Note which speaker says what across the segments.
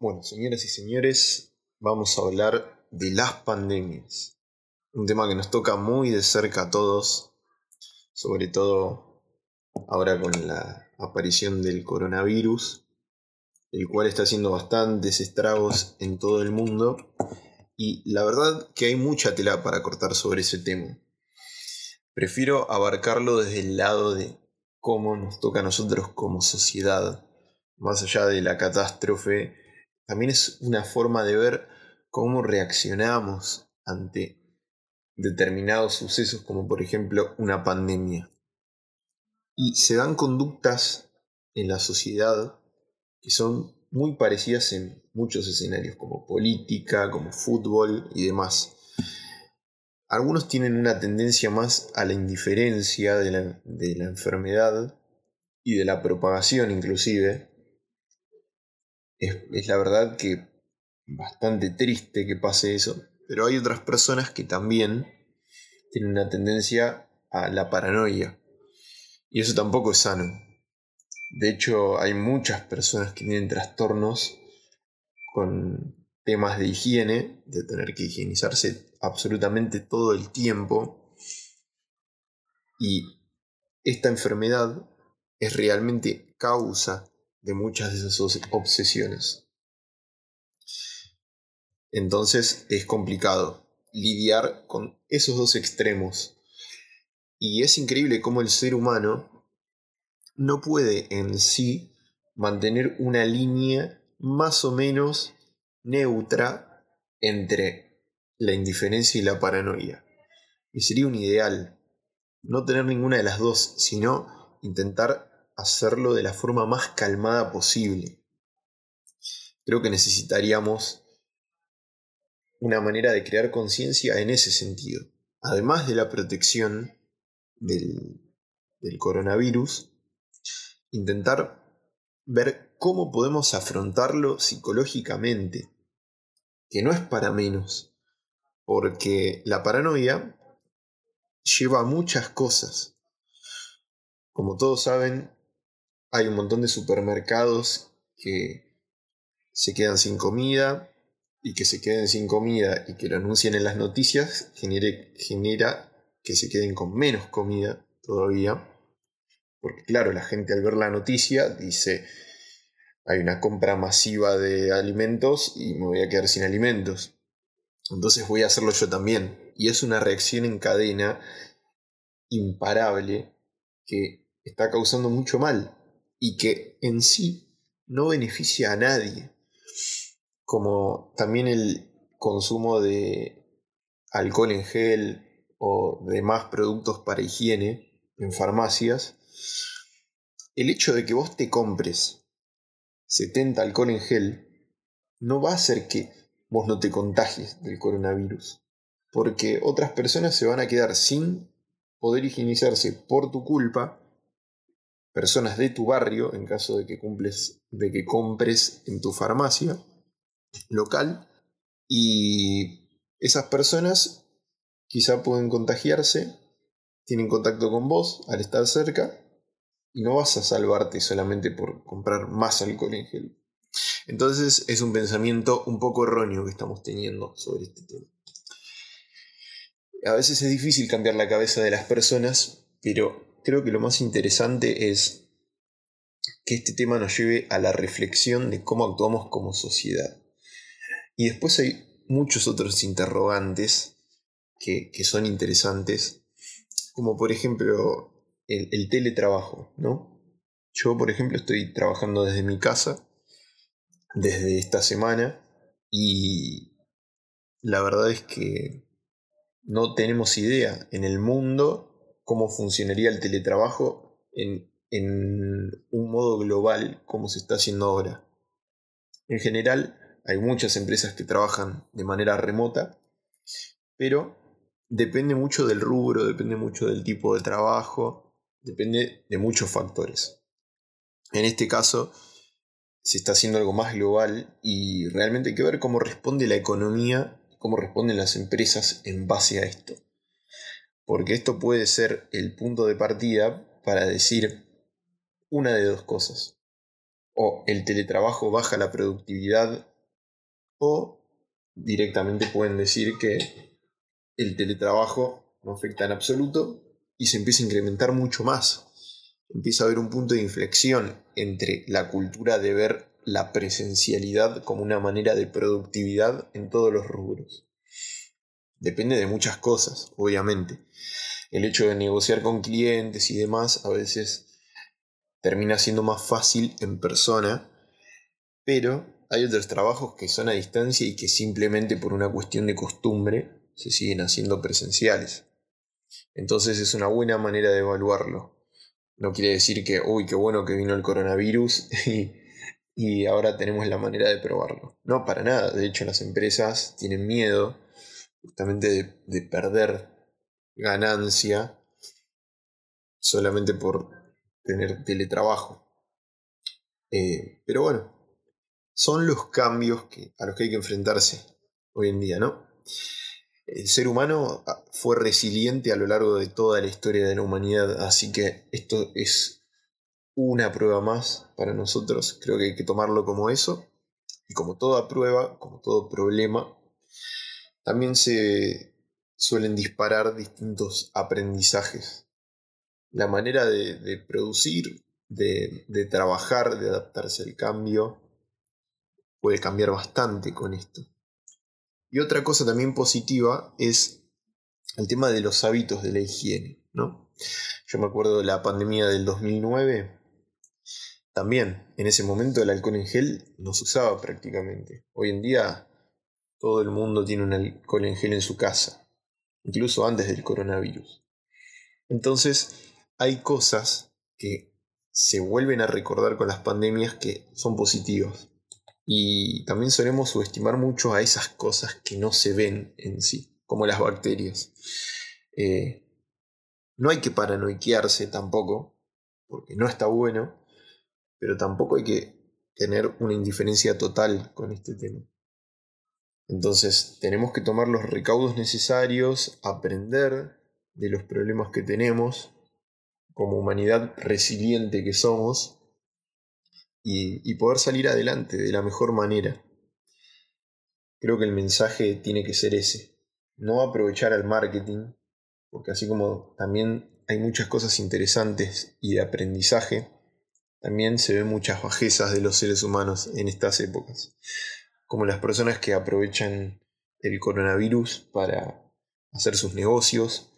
Speaker 1: Bueno, señoras y señores, vamos a hablar de las pandemias. Un tema que nos toca muy de cerca a todos, sobre todo ahora con la aparición del coronavirus, el cual está haciendo bastantes estragos en todo el mundo. Y la verdad que hay mucha tela para cortar sobre ese tema. Prefiero abarcarlo desde el lado de cómo nos toca a nosotros como sociedad, más allá de la catástrofe también es una forma de ver cómo reaccionamos ante determinados sucesos como por ejemplo una pandemia. Y se dan conductas en la sociedad que son muy parecidas en muchos escenarios como política, como fútbol y demás. Algunos tienen una tendencia más a la indiferencia de la, de la enfermedad y de la propagación inclusive, es, la verdad que bastante triste que pase eso, pero hay otras personas que también tienen una tendencia a la paranoia. Y eso tampoco es sano. De hecho, hay muchas personas que tienen trastornos con temas de higiene, de tener que higienizarse absolutamente todo el tiempo. Y esta enfermedad es realmente causa de muchas de esas obsesiones. Entonces es complicado lidiar con esos dos extremos. Y es increíble cómo el ser humano no puede en sí mantener una línea más o menos neutra entre la indiferencia y la paranoia. Y sería un ideal no tener ninguna de las dos, sino intentar hacerlo de la forma más calmada posible. Creo que necesitaríamos una manera de crear conciencia en ese sentido. Además de la protección del, del coronavirus, intentar ver cómo podemos afrontarlo psicológicamente, que no es para menos, porque la paranoia lleva muchas cosas. Como todos saben, hay un montón de supermercados que se quedan sin comida y que se queden sin comida y que lo anuncien en las noticias genera que se queden con menos comida todavía. Porque claro, la gente al ver la noticia dice, hay una compra masiva de alimentos y me voy a quedar sin alimentos. Entonces voy a hacerlo yo también. Y es una reacción en cadena imparable que está causando mucho mal y que en sí no beneficia a nadie, como también el consumo de alcohol en gel o demás productos para higiene en farmacias, el hecho de que vos te compres 70 alcohol en gel no va a hacer que vos no te contagies del coronavirus, porque otras personas se van a quedar sin poder higienizarse por tu culpa personas de tu barrio, en caso de que, cumples, de que compres en tu farmacia local, y esas personas quizá pueden contagiarse, tienen contacto con vos al estar cerca, y no vas a salvarte solamente por comprar más alcohol en gel. Entonces es un pensamiento un poco erróneo que estamos teniendo sobre este tema. A veces es difícil cambiar la cabeza de las personas, pero creo que lo más interesante es que este tema nos lleve a la reflexión de cómo actuamos como sociedad. Y después hay muchos otros interrogantes que, son interesantes, como por ejemplo el, el, teletrabajo, ¿no? Yo, por ejemplo, estoy trabajando desde mi casa, desde esta semana, y la verdad es que no tenemos idea en el mundo cómo funcionaría el teletrabajo en, un modo global como se está haciendo ahora. En general, hay muchas empresas que trabajan de manera remota, pero depende mucho del rubro, depende mucho del tipo de trabajo, depende de muchos factores. En este caso, se está haciendo algo más global y realmente hay que ver cómo responde la economía, cómo responden las empresas en base a esto porque esto puede ser el punto de partida para decir una de dos cosas. o el teletrabajo baja la productividad o directamente pueden decir que el teletrabajo no afecta en absoluto y se empieza a incrementar mucho más. Empieza a haber un punto de inflexión entre la cultura de ver la presencialidad como una manera de productividad en todos los rubros. Depende de muchas cosas, obviamente. El hecho de negociar con clientes y demás a veces termina siendo más fácil en persona, pero hay otros trabajos que son a distancia y que simplemente por una cuestión de costumbre se siguen haciendo presenciales. Entonces es una buena manera de evaluarlo. No quiere decir que, uy, qué bueno que vino el coronavirus y, ahora tenemos la manera de probarlo. No, para nada. De hecho, las empresas tienen miedo justamente de, perder ganancia solamente por tener teletrabajo. Eh, pero bueno, son los cambios que, a los que hay que enfrentarse hoy en día, ¿no? El ser humano ah, fue resiliente a lo largo de toda la historia de la humanidad, así que esto es una prueba más para nosotros. Creo que hay que tomarlo como eso. Y como toda prueba, como todo problema, también se suelen disparar distintos aprendizajes. La manera de, producir, de, de trabajar, de adaptarse al cambio, puede cambiar bastante con esto. Y otra cosa también positiva es el tema de los hábitos de la higiene, ¿no? Yo me acuerdo de la pandemia del 2009, también en ese momento el alcohol en gel no se usaba prácticamente. Hoy en día todo el mundo tiene un alcohol en gel en su casa, incluso antes del coronavirus. Entonces hay cosas que se vuelven a recordar con las pandemias que son positivas. Y también solemos subestimar mucho a esas cosas que no se ven en sí, como las bacterias. Eh, no hay que paranoiquearse tampoco, porque no está bueno, pero tampoco hay que tener una indiferencia total con este tema. Entonces tenemos que tomar los recaudos necesarios, aprender de los problemas que tenemos, como humanidad resiliente que somos, y, poder salir adelante de la mejor manera. Creo que el mensaje tiene que ser ese. No aprovechar al marketing, porque así como también hay muchas cosas interesantes y de aprendizaje, también se ven muchas bajezas de los seres humanos en estas épocas, como las personas que aprovechan el coronavirus para hacer sus negocios,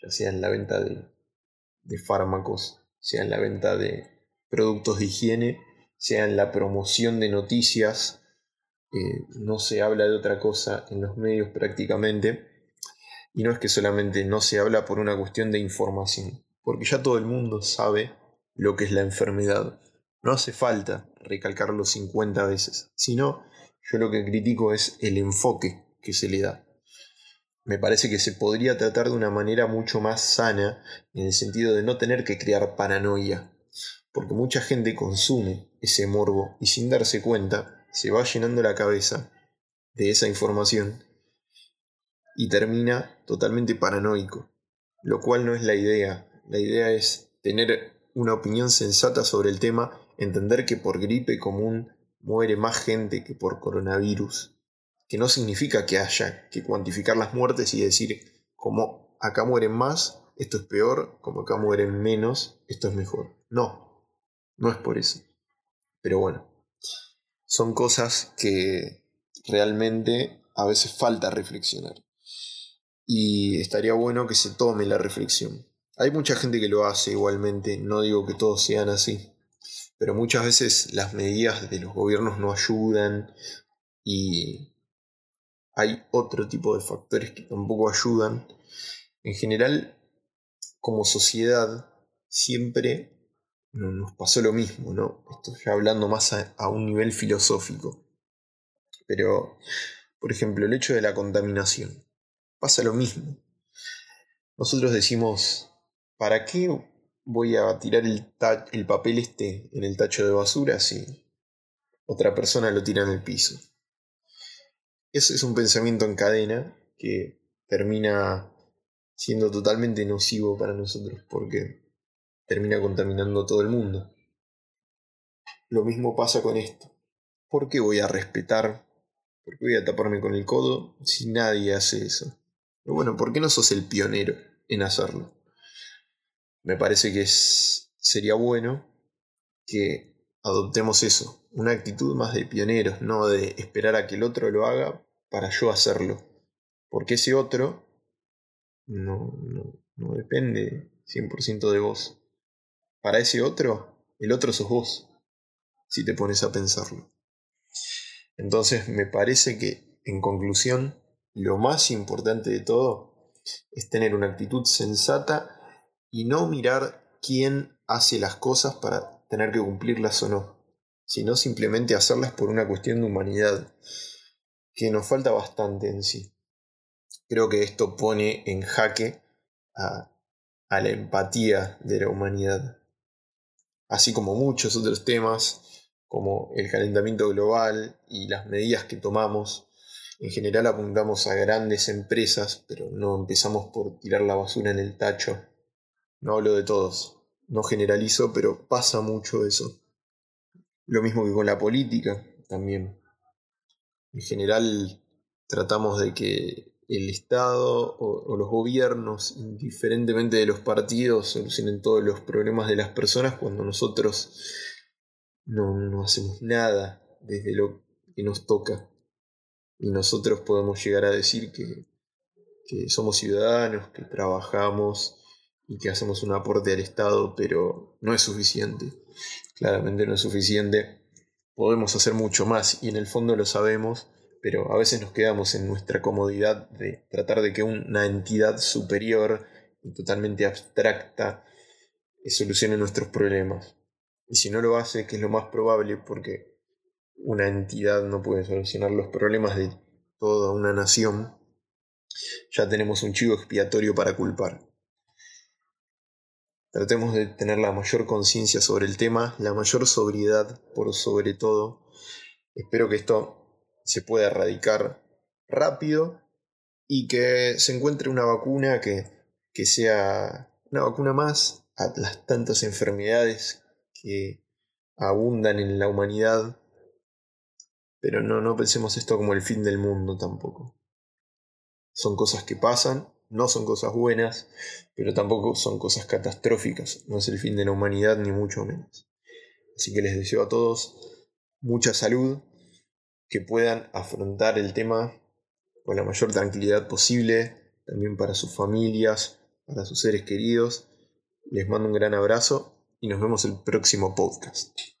Speaker 1: ya sea en la venta de, fármacos, sea en la venta de productos de higiene sea en la promoción de noticias, eh, no se habla de otra cosa en los medios prácticamente, y no es que solamente no se habla por una cuestión de información, porque ya todo el mundo sabe lo que es la enfermedad. No hace falta recalcarlo 50 veces, sino yo lo que critico es el enfoque que se le da. Me parece que se podría tratar de una manera mucho más sana, en el sentido de no tener que crear paranoia, porque mucha gente consume ese morbo y sin darse cuenta se va llenando la cabeza de esa información y termina totalmente paranoico, lo cual no es la idea. La idea es tener una opinión sensata sobre el tema, entender que por gripe común muere más gente que por coronavirus, que no significa que haya que cuantificar las muertes y decir como acá mueren más, esto es peor, como acá mueren menos, esto es mejor. No, no es por eso. Pero bueno, son cosas que realmente a veces falta reflexionar. Y estaría bueno que se tome la reflexión. Hay mucha gente que lo hace igualmente, no digo que todos sean así, pero muchas veces las medidas de los gobiernos no ayudan y hay otro tipo de factores que tampoco ayudan. En general, como sociedad, siempre nos pasó lo mismo, ¿no? Estoy hablando más a, un nivel filosófico. Pero, por ejemplo, el hecho de la contaminación. Pasa lo mismo. Nosotros decimos, ¿para qué voy a tirar el, el papel este en el tacho de basura si otra persona lo tira en el piso? Ese es un pensamiento en cadena que termina siendo totalmente nocivo para nosotros porque termina contaminando todo el mundo. lo mismo pasa con esto. ¿Por qué voy a respetar? ¿Por qué voy a taparme con el codo si nadie hace eso? Pero bueno, ¿por qué no sos el pionero en hacerlo? Me parece que sería bueno que adoptemos eso, una actitud más de pioneros, no de esperar a que el otro lo haga para yo hacerlo. Porque ese otro no, no, no depende 100% de vos. Para ese otro, el otro sos vos, si te pones a pensarlo. Entonces me parece que, en conclusión, lo más importante de todo es tener una actitud sensata y no mirar quién hace las cosas para tener que cumplirlas o no, sino simplemente hacerlas por una cuestión de humanidad, que nos falta bastante en sí. Creo que esto pone en jaque a, la empatía de la humanidad, así como muchos otros temas, como el calentamiento global y las medidas que tomamos. En general apuntamos a grandes empresas, pero no empezamos por tirar la basura en el tacho no hablo de todos, no generalizo, pero pasa mucho eso. Lo mismo que con la política también. En general tratamos de que el Estado o, los gobiernos, indiferentemente de los partidos, solucionen todos los problemas de las personas cuando nosotros no, no hacemos nada desde lo que nos toca. Y nosotros podemos llegar a decir que, que somos ciudadanos, que trabajamos, y que hacemos un aporte al Estado, pero no es suficiente. Claramente no es suficiente. Podemos hacer mucho más y en el fondo lo sabemos, pero a veces nos quedamos en nuestra comodidad de tratar de que una entidad superior y totalmente abstracta solucione nuestros problemas. Y si no lo hace, que es lo más probable porque una entidad no puede solucionar los problemas de toda una nación, ya tenemos un chivo expiatorio para culpar. Tratemos de tener la mayor conciencia sobre el tema, la mayor sobriedad por sobre todo. Espero que esto se pueda erradicar rápido y que se encuentre una vacuna que, que sea una vacuna más a las tantas enfermedades que abundan en la humanidad. Pero no, no pensemos esto como el fin del mundo tampoco. Son cosas que pasan no son cosas buenas, pero tampoco son cosas catastróficas. No es el fin de la humanidad, ni mucho menos. Así que les deseo a todos mucha salud, que puedan afrontar el tema con la mayor tranquilidad posible, también para sus familias, para sus seres queridos. Les mando un gran abrazo y nos vemos el próximo podcast.